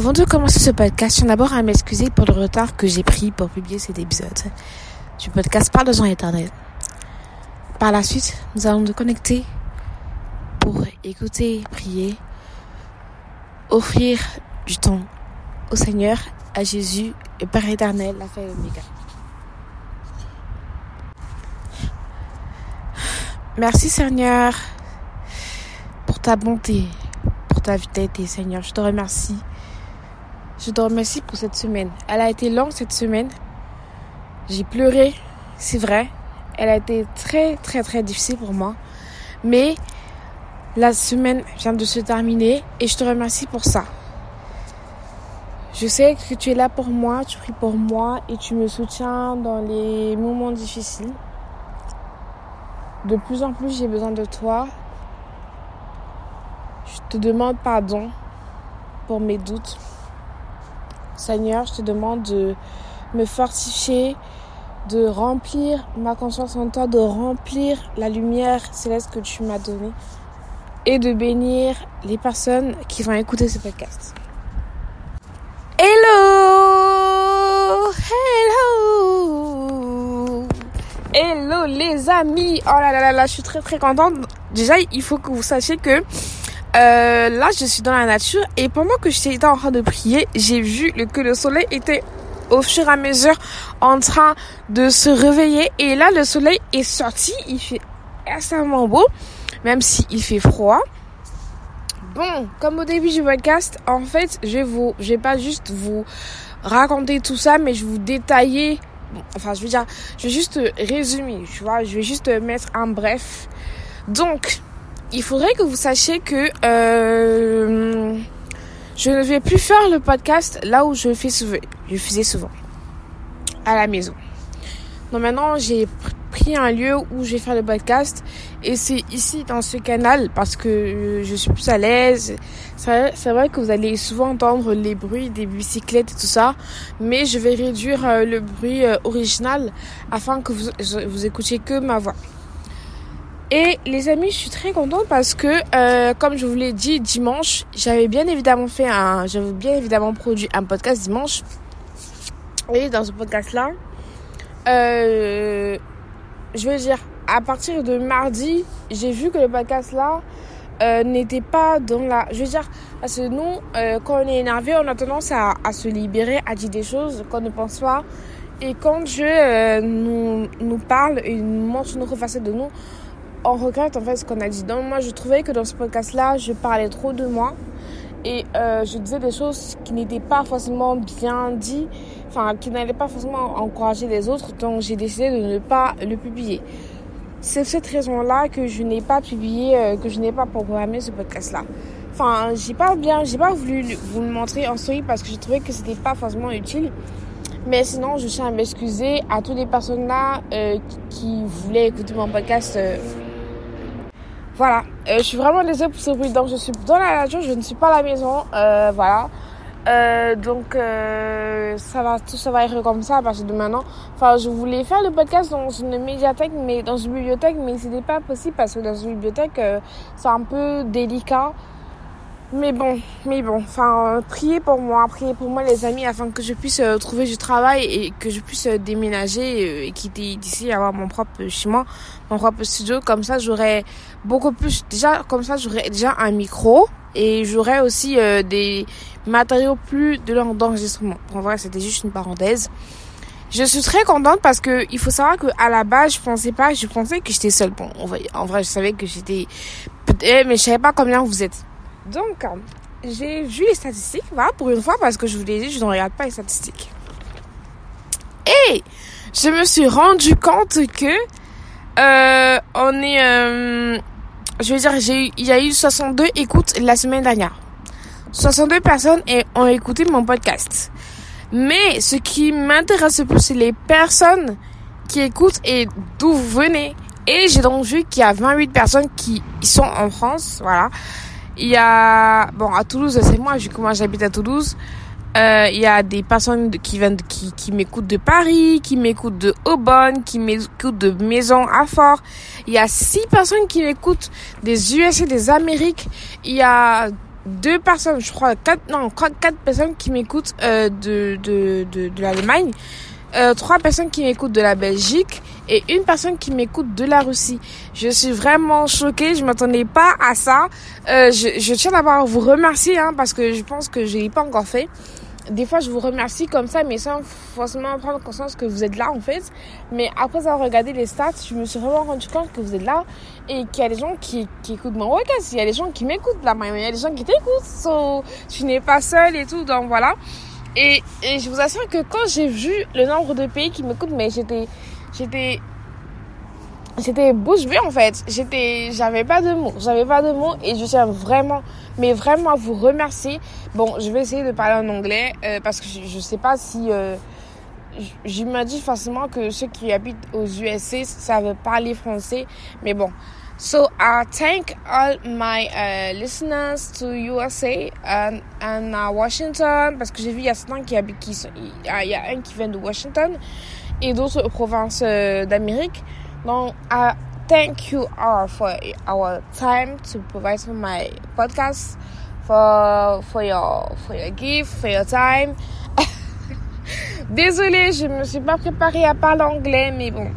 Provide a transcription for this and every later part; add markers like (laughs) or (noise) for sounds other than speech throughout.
Avant de commencer ce podcast, je tiens d'abord à m'excuser pour le retard que j'ai pris pour publier cet épisode du podcast Parle de gens éternels. Par la suite, nous allons nous connecter pour écouter, prier, offrir du temps au Seigneur, à Jésus, et Père éternel, la fin Oméga. Merci Seigneur pour ta bonté, pour ta vitalité Seigneur. Je te remercie. Je te remercie pour cette semaine. Elle a été longue cette semaine. J'ai pleuré, c'est vrai. Elle a été très très très difficile pour moi. Mais la semaine vient de se terminer et je te remercie pour ça. Je sais que tu es là pour moi, tu pries pour moi et tu me soutiens dans les moments difficiles. De plus en plus, j'ai besoin de toi. Je te demande pardon pour mes doutes. Seigneur, je te demande de me fortifier, de remplir ma conscience en toi, de remplir la lumière céleste que tu m'as donnée et de bénir les personnes qui vont écouter ce podcast. Hello! Hello! Hello les amis! Oh là là là là, je suis très très contente. Déjà, il faut que vous sachiez que euh, là, je suis dans la nature et pendant que j'étais en train de prier, j'ai vu que le soleil était au fur et à mesure en train de se réveiller et là, le soleil est sorti. Il fait extrêmement beau, même s'il fait froid. Bon, comme au début du podcast, en fait, je vais vous, je vais pas juste vous raconter tout ça, mais je vais vous détailler. Enfin, je veux dire, je vais juste résumer, tu vois. Je vais juste mettre un bref. Donc, il faudrait que vous sachiez que euh, je ne vais plus faire le podcast là où je fais souvent. Je faisais souvent à la maison. Donc maintenant, j'ai pris un lieu où je vais faire le podcast et c'est ici dans ce canal parce que je suis plus à l'aise. C'est vrai que vous allez souvent entendre les bruits des bicyclettes et tout ça, mais je vais réduire euh, le bruit euh, original afin que vous, vous écoutiez que ma voix. Et les amis, je suis très contente parce que, euh, comme je vous l'ai dit dimanche, j'avais bien évidemment fait un, j'avais bien évidemment produit un podcast dimanche. Et dans ce podcast-là, euh, je veux dire, à partir de mardi, j'ai vu que le podcast-là euh, n'était pas dans la, je veux dire, parce que nous, quand on est énervé, on a tendance à, se libérer, à dire des choses qu'on ne pense pas. Et quand Dieu nous, nous parle et nous montre une autre facette de nous, on regrette en fait ce qu'on a dit. Donc moi je trouvais que dans ce podcast là je parlais trop de moi et euh, je disais des choses qui n'étaient pas forcément bien dites, enfin qui n'allaient pas forcément encourager les autres. Donc j'ai décidé de ne pas le publier. C'est cette raison là que je n'ai pas publié, euh, que je n'ai pas programmé ce podcast là. Enfin j'ai pas bien, j'ai pas voulu vous le montrer en story parce que j'ai trouvé que c'était pas forcément utile. Mais sinon, je tiens à m'excuser à toutes les personnes là euh, qui voulaient écouter mon podcast. Voilà, euh, je suis vraiment désolée pour ce bruit. Donc, je suis dans la nature, je ne suis pas à la maison. Euh, voilà. Euh, donc, ça va, tout ça va être comme ça à partir de maintenant. Enfin, je voulais faire le podcast dans une médiathèque, mais dans une bibliothèque, mais c'était pas possible parce que dans une bibliothèque, c'est un peu délicat. Mais bon, mais bon, enfin, euh, priez pour moi, priez pour moi les amis, afin que je puisse euh, trouver du travail et que je puisse euh, déménager et quitter d'ici, avoir mon propre chez mon propre studio. Comme ça, j'aurais beaucoup plus, déjà, comme ça, j'aurais déjà un micro et j'aurais aussi des matériaux plus de d'enregistrement. En vrai, c'était juste une parenthèse. Je suis très contente parce que il faut savoir que à la base, je pensais pas, je pensais que j'étais seule. Bon, en vrai, je savais que j'étais, mais je savais pas combien vous êtes. Donc, j'ai vu les statistiques, voilà, pour une fois, parce que je vous l'ai dit, je ne regarde pas les statistiques. Et je me suis rendu compte que euh, on est, euh, je veux dire, il y a eu 62 écoutes la semaine dernière. 62 personnes ont écouté mon podcast. Mais ce qui m'intéresse le plus, c'est les personnes qui écoutent et d'où vous venez. Et j'ai donc vu qu'il y a 28 personnes qui sont en France, voilà. Il y a, bon, à Toulouse, c'est moi, vu que moi j'habite à Toulouse. Euh, il y a des personnes qui viennent, qui, qui m'écoutent de Paris, qui m'écoutent de Aubonne, qui m'écoutent de Maison à Fort. Il y a six personnes qui m'écoutent des USA, des Amériques. Il y a deux personnes, je crois, quatre, non, quatre personnes qui m'écoutent euh, de, de, de, de l'Allemagne, euh, trois personnes qui m'écoutent de la Belgique et une personne qui m'écoute de la Russie. Je suis vraiment choquée, je m'attendais pas à ça. Euh, je, je tiens d'abord à vous remercier hein, parce que je pense que je l'ai pas encore fait des fois, je vous remercie comme ça, mais sans forcément prendre conscience que vous êtes là, en fait. Mais après avoir regardé les stats, je me suis vraiment rendu compte que vous êtes là et qu'il y a des gens qui, qui écoutent mon podcast. Il y a des gens qui m'écoutent là, il y a des gens qui t'écoutent. So, tu n'es pas seul et tout, donc voilà. Et, et je vous assure que quand j'ai vu le nombre de pays qui m'écoutent, mais j'étais, j'étais j'étais bouche bée en fait. J'étais, j'avais pas de mots, j'avais pas de mots et je tiens vraiment, mais vraiment à vous remercier. Bon, je vais essayer de parler en anglais euh, parce que je, je sais pas si euh, j'imagine facilement que ceux qui habitent aux USA savent parler français, mais bon. So I thank all my uh, listeners to USA and, and uh, Washington parce que j'ai vu il y a certains qui habitent qui il y a un qui vient de Washington et d'autres provinces euh, d'Amérique. Donc, I thank you all for our time to provide for my podcast, for for your for your gift, for your time. (laughs) Désolée, je me suis pas préparée à parler anglais, mais bon.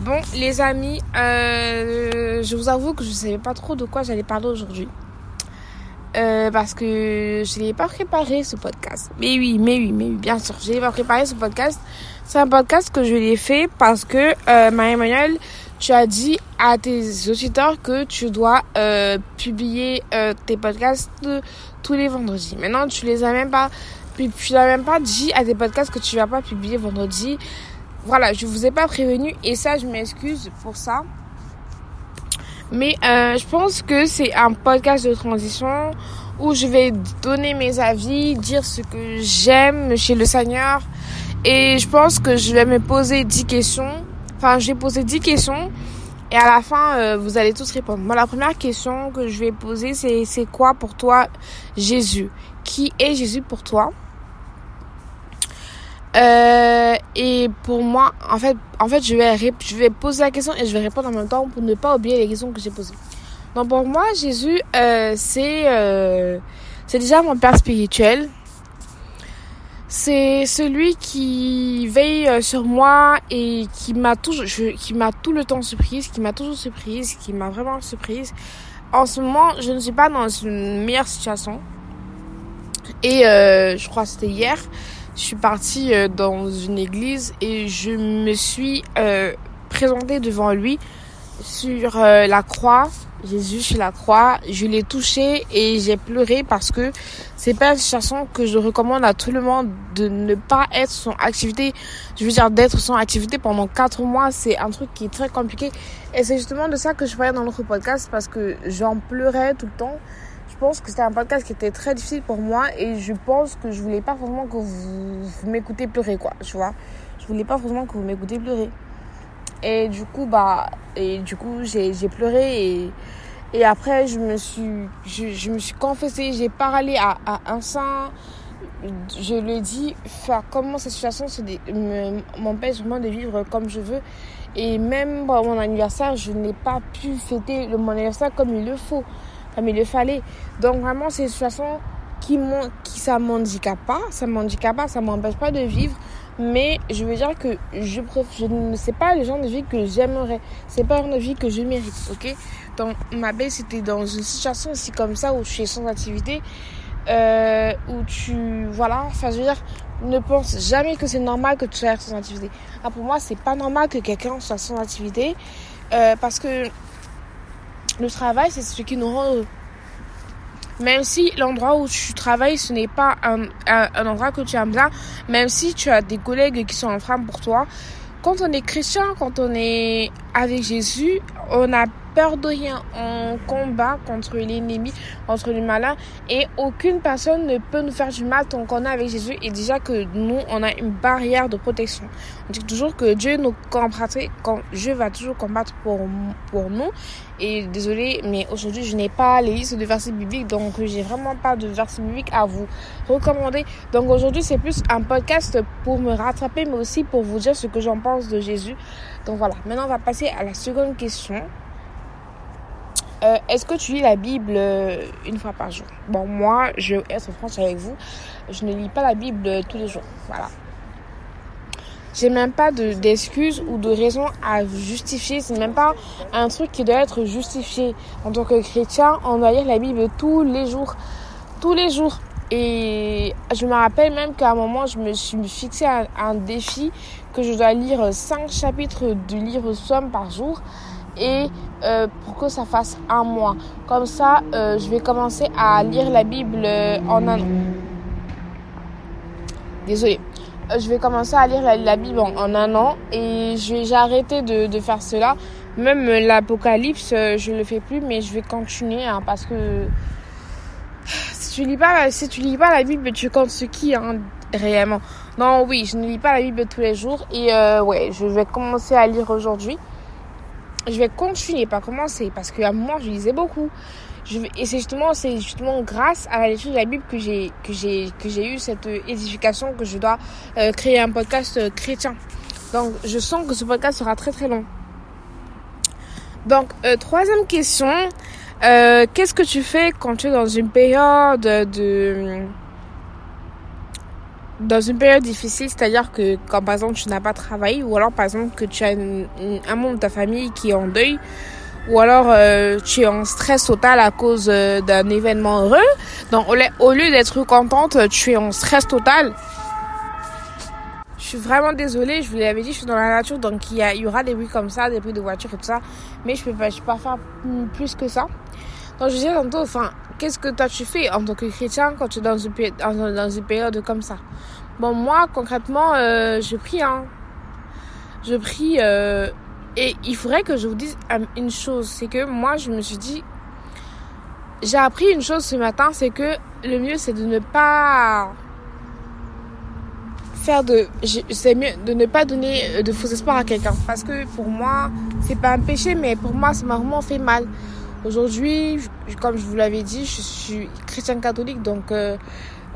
Bon, les amis, euh, je vous avoue que je savais pas trop de quoi j'allais parler aujourd'hui. Euh, parce que je n'ai pas préparé ce podcast. Mais oui, mais oui, mais oui, bien sûr, je n'ai pas préparé ce podcast. C'est un podcast que je l'ai fait parce que euh, Marie-Emmanuel, tu as dit à tes auditeurs que tu dois euh, publier tes podcasts tous les vendredis. Maintenant, tu les as même pas, tu n'as même pas dit à tes podcasts que tu vas pas publier vendredi. Voilà, je vous ai pas prévenu et ça, je m'excuse pour ça. Mais euh, je pense que c'est un podcast de transition où je vais donner mes avis, dire ce que j'aime chez le Seigneur, et je pense que je vais me poser 10 questions. Enfin, je vais poser 10 questions. Et à la fin, euh, vous allez tous répondre. Moi, la première question que je vais poser, c'est c'est quoi pour toi Jésus? Qui est Jésus pour toi? Euh, Et pour moi, en fait, en fait, je vais je vais poser la question et je vais répondre en même temps pour ne pas oublier les questions que j'ai posées. Donc pour moi, Jésus, euh, c'est euh, déjà mon père spirituel c'est celui qui veille euh, sur moi et qui m'a toujours, qui m'a tout le temps surprise, qui m'a toujours surprise, qui m'a vraiment surprise. En ce moment, je ne suis pas dans une meilleure situation. Et euh, je crois que c'était hier, je suis partie euh, dans une église et je me suis euh, présentée devant lui sur euh, la croix Jésus sur la croix, je l'ai touché et j'ai pleuré parce que c'est pas une chanson que je recommande à tout le monde de ne pas être son activité. Je veux dire d'être son activité pendant quatre mois, c'est un truc qui est très compliqué. Et c'est justement de ça que je parlais dans notre podcast parce que j'en pleurais tout le temps. Je pense que c'était un podcast qui était très difficile pour moi et je pense que je voulais pas forcément que vous, m'écoutez pleurer quoi, tu vois. Je voulais pas forcément que vous m'écoutez pleurer. Et du coup, bah, et du coup, j'ai, pleuré et, et après, je me suis, je, me suis confessée, j'ai parlé à, un saint. Je ai dit, faire comment cette situation m'empêche vraiment de vivre comme je veux. Et même mon anniversaire, je n'ai pas pu fêter le, mon anniversaire comme il le faut, comme il le fallait. Donc vraiment, c'est une situation qui, qui ça m'handicape pas, ça m'handicape pas, ça m'empêche pas de vivre. Mais je veux dire que je je ne sais pas le genre de vie que j'aimerais. C'est pas le genre de vie que je mérite ok? Donc ma belle c'était dans une situation aussi comme ça où tu es sans activité euh, où tu voilà enfin je veux dire ne pense jamais que c'est normal que tu sois sans activité. Ah, pour moi c'est pas normal que quelqu'un soit sans activité euh, parce que le travail c'est ce qui nous rend même si l'endroit où tu travailles, ce n'est pas un, un, endroit que tu aimes bien, même si tu as des collègues qui sont en train pour toi, quand on est chrétien, quand on est avec Jésus, on a peur de rien. On combat contre l'ennemi, contre le malin. Et aucune personne ne peut nous faire du mal tant qu'on est avec Jésus. Et déjà que nous, on a une barrière de protection. On dit toujours que Dieu nous combattra, quand Dieu va toujours combattre pour, pour nous. Et désolé, mais aujourd'hui, je n'ai pas les listes de versets bibliques. Donc, j'ai vraiment pas de versets bibliques à vous recommander. Donc, aujourd'hui, c'est plus un podcast pour me rattraper, mais aussi pour vous dire ce que j'en pense de Jésus. Donc, voilà. Maintenant, on va passer à la seconde question. Euh, est-ce que tu lis la Bible euh, une fois par jour? Bon, moi, je vais être franche avec vous, je ne lis pas la Bible tous les jours. Voilà. J'ai même pas d'excuses ou de raisons à justifier. C'est même pas un truc qui doit être justifié. En tant que chrétien, on doit lire la Bible tous les jours. Tous les jours. Et je me rappelle même qu'à un moment, je me suis fixé un, un défi que je dois lire 5 chapitres du livre Somme par jour et euh, pour que ça fasse un mois. Comme ça, euh, je vais commencer à lire la Bible euh, en un an. Désolée. Je vais commencer à lire la, Bible en, un an et j'ai arrêté de, de, faire cela. Même l'Apocalypse, je le fais plus, mais je vais continuer hein, parce que si tu lis pas, si tu lis pas la Bible, tu comptes ce qui hein, réellement? Non, oui, je ne lis pas la Bible tous les jours et ouais, je vais commencer à lire aujourd'hui je vais continuer, pas commencer, parce qu'à un moment, je lisais beaucoup. Et c'est justement, c'est justement grâce à la lecture de la Bible que j'ai, que j'ai, que j'ai eu cette édification que je dois euh, créer un podcast euh, chrétien. Donc, je sens que ce podcast sera très très long. Donc, euh, troisième question, qu'est-ce que tu fais quand tu es dans une période de dans une période difficile, c'est-à-dire que quand par exemple tu n'as pas travaillé, ou alors par exemple que tu as un membre de ta famille qui est en deuil, ou alors euh, tu es en stress total à cause euh, d'un événement heureux, donc au, lieu d'être contente, tu es en stress total. Je suis vraiment désolée, je vous l'avais dit, je suis dans la nature, donc il y, aura des bruits comme ça, des bruits de voiture et tout ça, mais je peux pas, je peux pas faire plus que ça. Donc je disais tantôt, enfin, qu'est-ce que toi tu fais en tant que chrétien quand tu es dans une, dans une période comme ça? Bon, moi, concrètement, euh, je prie, hein. Je prie, euh, et il faudrait que je vous dise une chose, c'est que moi, je me suis dit, j'ai appris une chose ce matin, c'est que le mieux, c'est de ne pas faire de c'est mieux de ne pas donner de faux espoirs à quelqu'un. Parce que pour moi c'est pas un péché mais pour moi ça m'a vraiment fait mal Aujourd'hui, comme je vous l'avais dit, je suis chrétienne catholique, donc euh,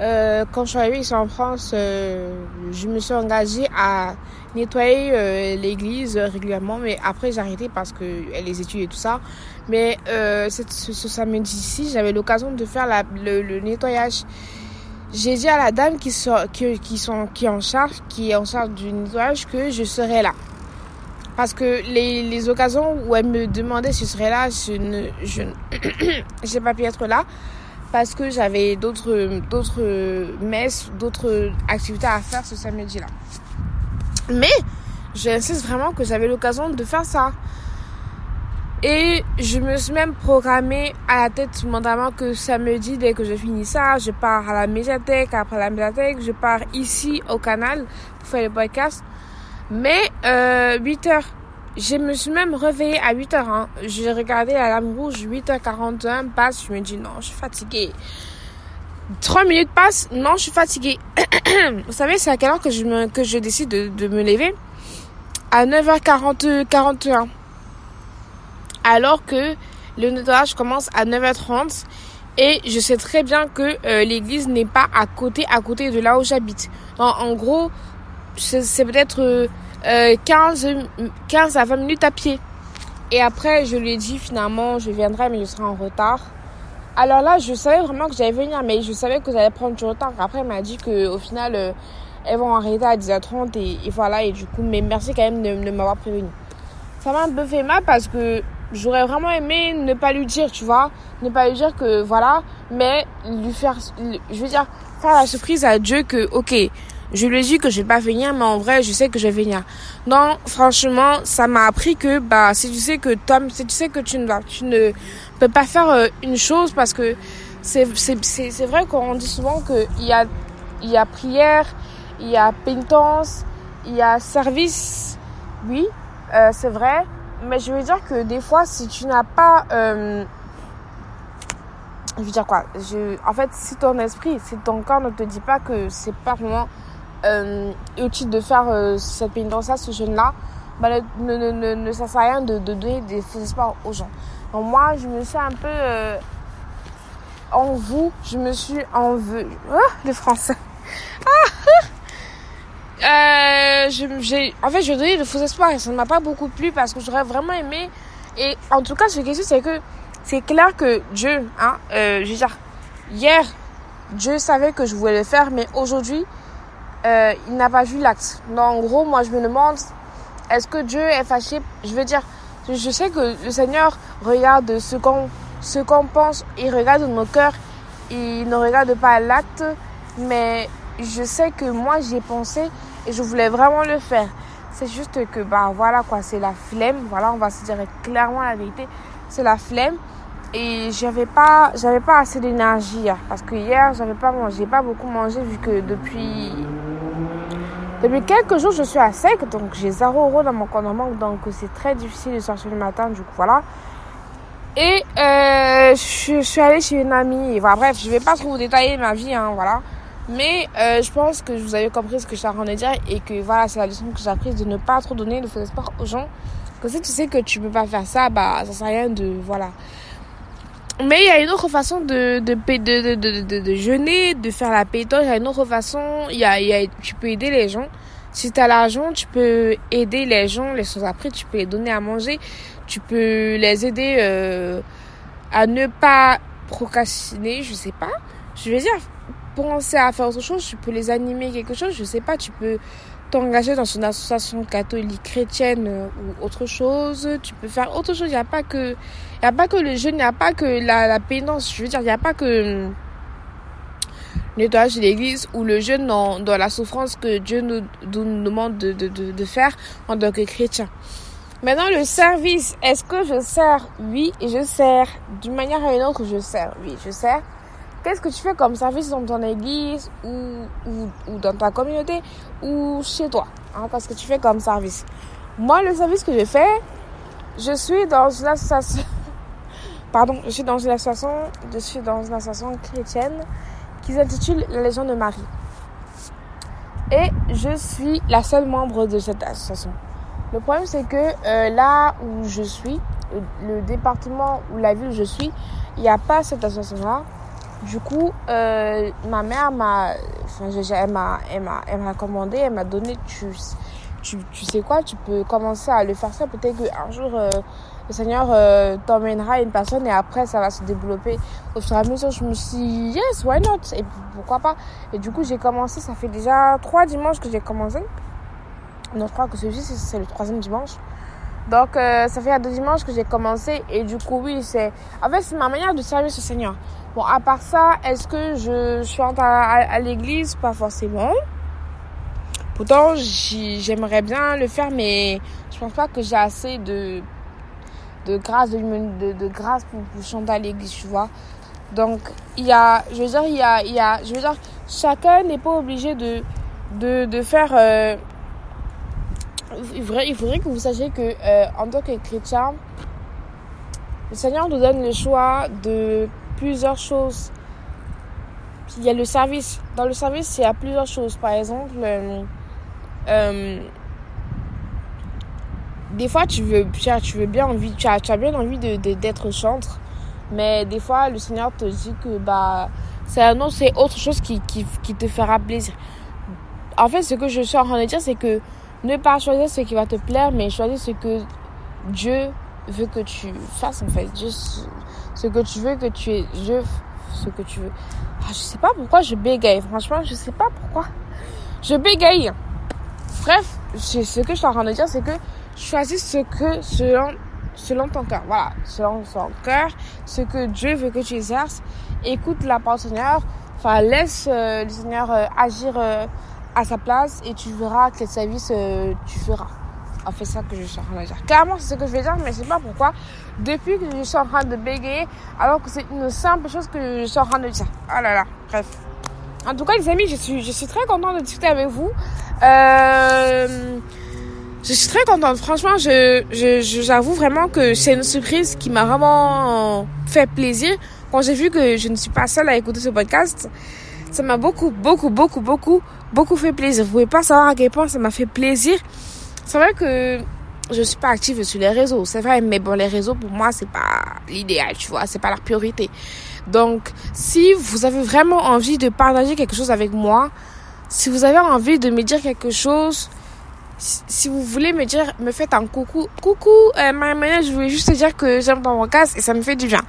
euh, quand je suis arrivée ici en France, euh, je me suis engagée à nettoyer euh, l'église régulièrement, mais après j'ai arrêté parce que les études et tout ça. Mais euh, ce, ce samedi-ci, j'avais l'occasion de faire le, nettoyage. J'ai dit à la dame qui, sont, qui, sont, qui, en charge, qui est en charge du nettoyage que je serai là. Parce que les, les occasions où elle me demandait si je serais là, je ne, je, (coughs) j'ai pas pu être là parce que j'avais d'autres, d'autres messes, d'autres activités à faire ce samedi-là. Mais j'insiste vraiment que j'avais l'occasion de faire ça. Et je me suis même programmée à la tête mentalement que samedi, dès que je finis ça, je pars à la médiathèque. Après la médiathèque, je pars ici au canal pour faire le podcast. Mais euh, 8 heures. Je me suis même réveillée à 8 heures. Hein. J'ai regardé la lame rouge, 8h41 passe. Je me dis non, je suis fatiguée. 3 minutes passent, non, je suis fatiguée. (clears throat) Vous savez, c'est à quelle heure que je, me, que je décide de, me lever? À 9h40, 41. Alors que le nettoyage commence à 9h30 et je sais très bien que euh, l'église n'est pas à côté de là où j'habite. En gros, c'est peut-être euh, 15, 15 à 20 minutes à pied. Et après, je lui ai dit finalement, je viendrai, mais je serai en retard. Alors là, je savais vraiment que j'allais venir, mais je savais que j'allais prendre du retard. Après, elle m'a dit que au final, euh, elles vont arrêter à 10h30 et, voilà. Et du coup, mais merci quand même de, de m'avoir prévenu. Ça m'a un peu fait mal parce que j'aurais vraiment aimé ne pas lui dire, tu vois, ne pas lui dire que voilà, mais lui faire, je veux dire, faire la surprise à Dieu que, ok, je lui ai dit que je vais pas venir, mais en vrai, je sais que je vais venir. Non, franchement, ça m'a appris que, bah, si tu sais que Tom, si tu sais que tu ne tu ne peux pas faire euh, une chose parce que c'est, c'est, c'est, c'est vrai qu'on dit souvent que il y a, il y a prière, il y a pénitence, il y a service. Oui, euh, c'est vrai. Mais je veux dire que des fois, si tu n'as pas, euh, je veux dire quoi je, En fait, si ton esprit, si ton corps ne te dit pas que c'est pas vraiment euh, utile de faire euh, cette pénitence à ce jeune-là, bah, ne, ne, ne, ça sert à rien de, de donner des faux espoirs aux gens. Donc moi, je me suis un peu euh, en vous, je me suis en vue. (laughs) Ah, le français. Ah, euh, en fait, je donnais de faux espoirs et ça ne m'a pas beaucoup plu parce que j'aurais vraiment aimé. Et en tout cas, ce que je c'est que c'est clair que Dieu, hein, euh, je veux dire, hier, Dieu savait que je voulais le faire, mais aujourd'hui, euh, il n'a pas vu l'acte. Donc, en gros, moi, je me demande, est-ce que Dieu est fâché? Je veux dire, je sais que le Seigneur regarde ce qu'on ce qu'on pense, il regarde nos cœurs, il ne regarde pas l'acte, mais je sais que moi, j'ai pensé et je voulais vraiment le faire. C'est juste que, bah voilà quoi, c'est la flemme. Voilà, on va se dire clairement la vérité. C'est la flemme. Et j'avais pas, j'avais pas assez d'énergie Parce que hier, j'avais pas mangé, pas beaucoup mangé vu que depuis, depuis quelques jours, je suis à sec. Donc j'ai 0 euros dans mon compte en banque. Donc c'est très difficile de sortir le matin. Du coup, voilà. Et euh, je, suis allée chez une amie. Enfin, bref, je vais pas trop vous détailler ma vie, hein, voilà. Mais euh, je pense que vous avez compris ce que je suis en train de dire et que voilà, c'est la leçon que j'ai apprise de ne pas trop donner de faux espoirs aux gens. Que si tu sais que tu peux pas faire ça, bah ça sert à rien de voilà. Mais il y a une autre façon de de, de, de, de, de jeûner, de faire la pétoche. Il y a une autre façon. Il y a, il y a, tu peux aider les gens. Si tu as l'argent, tu peux aider les gens. Les choses après, tu peux les donner à manger. Tu peux les aider euh, à ne pas procrastiner, je sais pas. Je veux dire, penser à faire autre chose, tu peux les animer quelque chose, je sais pas, tu peux t'engager dans une association catholique chrétienne euh, ou autre chose, tu peux faire autre chose, il n'y a pas que il a pas que le jeûne, il n'y a pas que la, pénance, je veux dire, il n'y a pas que le nettoyage de l'église ou le jeûne dans, dans la souffrance que Dieu nous, nous demande de, de, de, de faire en tant que chrétien. Maintenant, le service, est-ce que je sers? Oui, je sers. D'une manière ou une autre, je sers. Oui, je sers. Qu'est-ce que tu fais comme service dans ton église ou, ou, dans ta communauté ou chez toi hein, Qu'est-ce que tu fais comme service Moi, le service que je fais, je suis dans une association... (laughs) Pardon, je suis dans une association, je suis dans une association chrétienne qui s'intitule La Légion de Marie. Et je suis la seule membre de cette association. Le problème, c'est que euh, là où je suis, le, département ou la ville où je suis, il n'y a pas cette association-là. Du coup, euh, ma mère m'a, enfin, elle m'a, elle m'a, commandé, elle m'a donné, tu, tu, tu sais quoi, tu peux commencer à le faire ça. Peut-être qu'un jour, euh, le Seigneur euh, t'emmènera une personne et après, ça va se développer. Au fur et à mesure, je me suis dit, yes, why not? Et pourquoi pas? Et du coup, j'ai commencé, ça fait déjà trois dimanches que j'ai commencé. Non, je crois que celui-ci, c'est le troisième dimanche. Donc, euh, ça fait à deux dimanches que j'ai commencé. Et du coup, oui, c'est... En fait, c'est ma manière de servir ce Seigneur. Bon, à part ça, est-ce que je, suis à, à, l'église? Pas forcément. Pourtant, j'aimerais bien le faire, mais je pense pas que j'ai assez de, de grâce, de, de, grâce pour, chanter à l'église, tu vois. Donc, il y a, je veux dire, il y a, il y a, je veux dire, chacun n'est pas obligé de, de, de faire euh, il faudrait, que vous sachiez que euh, en tant que chrétien, le Seigneur nous donne le choix de plusieurs choses. Il y a le service. Dans le service, il y a plusieurs choses. Par exemple, euh, euh, des fois, tu veux, tu veux bien envie, tu as, as bien envie de, d'être chantre, mais des fois, le Seigneur te dit que bah, c'est autre, c'est autre chose qui, qui te fera plaisir. En fait, ce que je suis en train de dire, c'est que ne pas choisir ce qui va te plaire, mais choisir ce que Dieu veut que tu fasses en fait. Juste ce que tu veux que tu es. Dieu, ce que tu veux. Ah, je sais pas pourquoi je bégaye. Franchement, je sais pas pourquoi. Je bégaye. Bref, ce que je suis en train de dire, c'est que choisis ce que selon, ton cœur. Voilà, selon ton cœur, ce que Dieu veut que tu exerces. Écoute la parole Seigneur. Enfin, laisse euh, le Seigneur euh, agir. Euh, à sa place et tu verras quel service euh, tu feras. En fait, ça que je suis en train de dire. Clairement, c'est ce que je vais dire, mais je sais pas pourquoi. Depuis que je suis en train de bégayer, alors que c'est une simple chose que je suis en train de dire. Ah là là, bref. En tout cas, les amis, je suis, je suis très contente de discuter avec vous. Euh, je suis très contente. Franchement, je, je, j'avoue vraiment que c'est une surprise qui m'a vraiment fait plaisir. Quand j'ai vu que je ne suis pas seule à écouter ce podcast, ça m'a beaucoup, beaucoup, beaucoup, beaucoup, beaucoup fait plaisir. Vous pouvez pas savoir à quel point ça m'a fait plaisir. C'est vrai que je suis pas active sur les réseaux, c'est vrai, mais bon, les réseaux pour moi c'est pas l'idéal, tu vois, c'est pas la priorité. Donc, si vous avez vraiment envie de partager quelque chose avec moi, si vous avez envie de me dire quelque chose, si vous voulez me dire, me faites un coucou. Coucou, euh, Marie je voulais juste te dire que j'aime ton podcast et ça me fait du bien.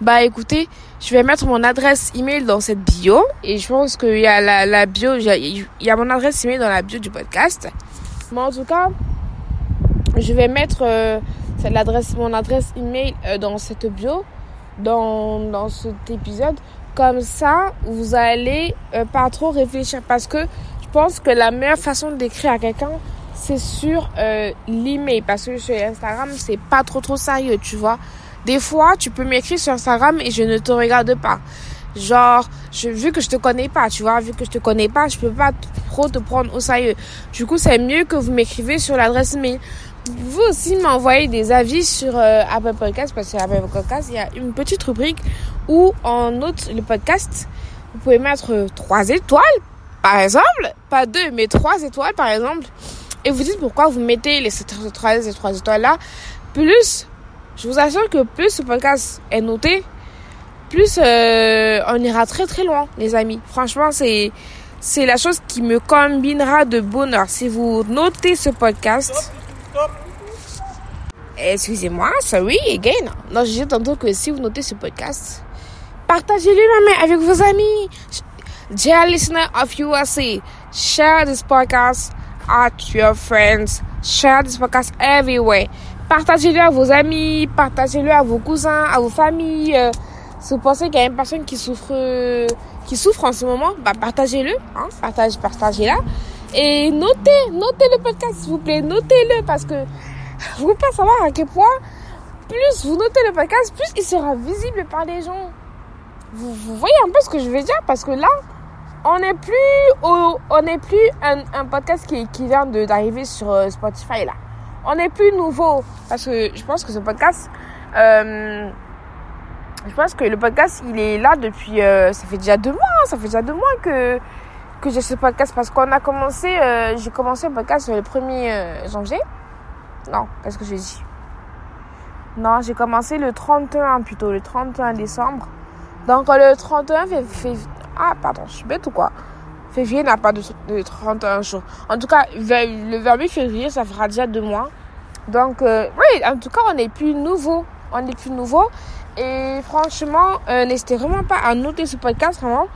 Bah écoutez, je vais mettre mon adresse email dans cette bio et je pense qu'il y a la, la bio, il y, a, mon adresse email dans la bio du podcast. Mais en tout cas, je vais mettre euh, l'adresse, mon adresse email euh, dans cette bio, dans, dans cet épisode. Comme ça, vous allez euh, pas trop réfléchir parce que je pense que la meilleure façon d'écrire à quelqu'un, c'est sur euh, l'email parce que sur Instagram, c'est pas trop trop sérieux, tu vois. Des fois, tu peux m'écrire sur Instagram et je ne te regarde pas. Genre, je, vu que je te connais pas, tu vois, vu que je te connais pas, je peux pas trop te prendre au sérieux. Du coup, c'est mieux que vous m'écrivez sur l'adresse mail. Vous aussi m'envoyez des avis sur euh, Apple Podcast parce que Apple Podcast, il y a une petite rubrique où on note le podcast. Vous pouvez mettre trois étoiles, par exemple, pas deux, mais trois étoiles, par exemple et vous dites pourquoi vous mettez les 3 et 3 étoiles là, plus, je vous assure que plus ce podcast est noté, plus euh, on ira très très loin, les amis. Franchement, c'est la chose qui me combinera de bonheur. Si vous notez ce podcast, excusez-moi, sorry again. Non, je disais tantôt que si vous notez ce podcast, partagez-le avec vos amis. Dear listener of USA, share this podcast at your friends. Share this podcast everywhere. Partagez-le à vos amis, partagez-le à vos cousins, à vos familles. Euh, si vous pensez qu'il y a une personne qui souffre, qui souffre en ce moment, bah partagez-le, hein, partage, partagez-la. Et notez, notez le podcast s'il vous plaît, notez-le parce que vous pouvez pas savoir à quel point plus vous notez le podcast, plus il sera visible par les gens. Vous, vous voyez un peu ce que je veux dire? Parce que là, on n'est plus on n'est plus un, podcast qui, qui vient d'arriver sur euh, Spotify là. On n'est plus nouveau parce que je pense que ce podcast euh, je pense que le podcast il est là depuis euh, ça fait déjà deux mois ça fait déjà deux mois que que j'ai ce podcast parce qu'on a commencé j'ai commencé le podcast le 1er janvier. Non qu'est-ce que j'ai dit non j'ai commencé le 31 plutôt le 31 décembre. Donc le 31 février ah, pardon, je suis bête ou quoi? Février n'a pas de, 31 jours. En tout cas, le verbe février, ça fera déjà deux mois. Donc, euh, oui, en tout cas, on est plus nouveau. On est plus nouveau. Et franchement, euh, n'hésitez vraiment pas à noter ce podcast, vraiment.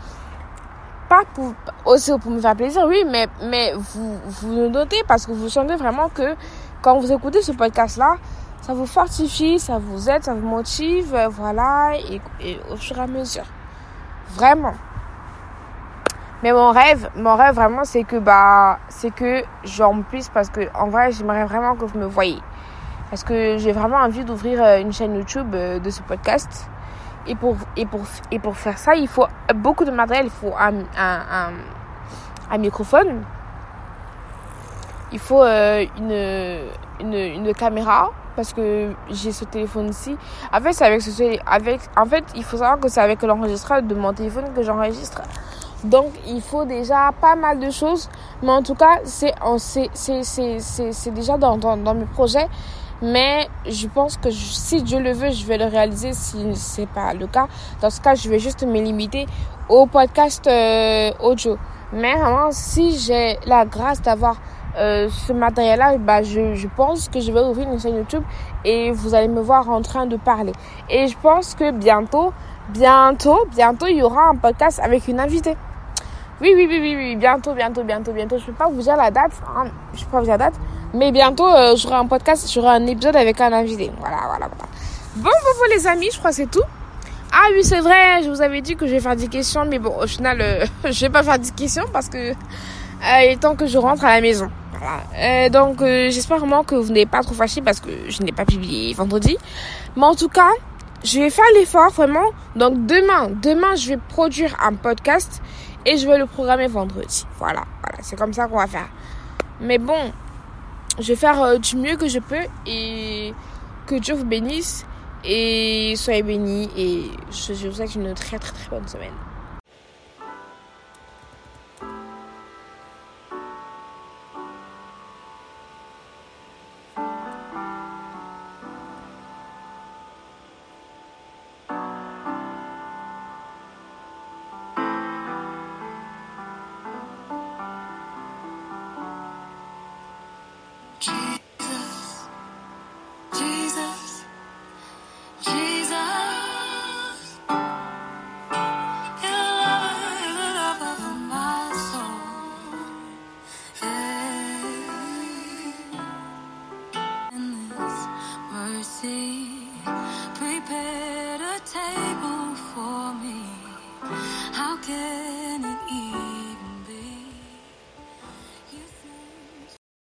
Pas pour, aussi pour me faire plaisir, oui, mais, mais vous, vous notez parce que vous sentez vraiment que quand vous écoutez ce podcast-là, ça vous fortifie, ça vous aide, ça vous motive, euh, voilà, et au fur et à mesure. Vraiment. Mais mon rêve, mon rêve vraiment, c'est que bah, c'est que j'en puisse parce que en vrai, j'aimerais vraiment que vous me voyez. Parce que j'ai vraiment envie d'ouvrir euh, une chaîne YouTube euh, de ce podcast. Et pour, et pour, et pour faire ça, il faut beaucoup de matériel. Il faut un, un, un, microphone. Il faut euh, une, une, une caméra parce que j'ai ce téléphone ici. En fait, c'est avec ce avec en fait, il faut savoir que c'est avec l'enregistreur de mon téléphone que j'enregistre. Donc, il faut déjà pas mal de choses. Mais en tout cas, c'est, déjà dans, mes projets. Mais je pense que si Dieu le veut, je vais le réaliser si c'est pas le cas. Dans ce cas, je vais juste me limiter au podcast euh, audio. Mais vraiment, si j'ai la grâce d'avoir euh, ce matériel-là, bah, je, je pense que je vais ouvrir une chaîne YouTube et vous allez me voir en train de parler. Et je pense que bientôt, bientôt, bientôt, il y aura un podcast avec une invitée. Oui, oui, oui, oui, oui, bientôt, bientôt, bientôt, bientôt. Je peux pas vous dire la date, hein. je peux pas vous dire la date, mais bientôt, euh, j'aurai un podcast, j'aurai un épisode avec un invité. Voilà, voilà, voilà. Bon, bon, bon, les amis, je crois que c'est tout. Ah oui, c'est vrai, je vous avais dit que je vais faire des questions, mais bon, au final, euh, (laughs) je vais pas faire des questions parce que euh, il est temps que je rentre à la maison. Voilà. donc, j'espère vraiment que vous n'êtes pas trop fâchés parce que je n'ai pas publié vendredi. Mais en tout cas, je vais faire l'effort vraiment. Donc demain, demain, je vais produire un podcast et je vais le programmer vendredi. Voilà, voilà, c'est comme ça qu'on va faire. Mais bon, je vais faire euh, du mieux que je peux et que Dieu vous bénisse et soyez bénis et je vous souhaite une très très très bonne semaine.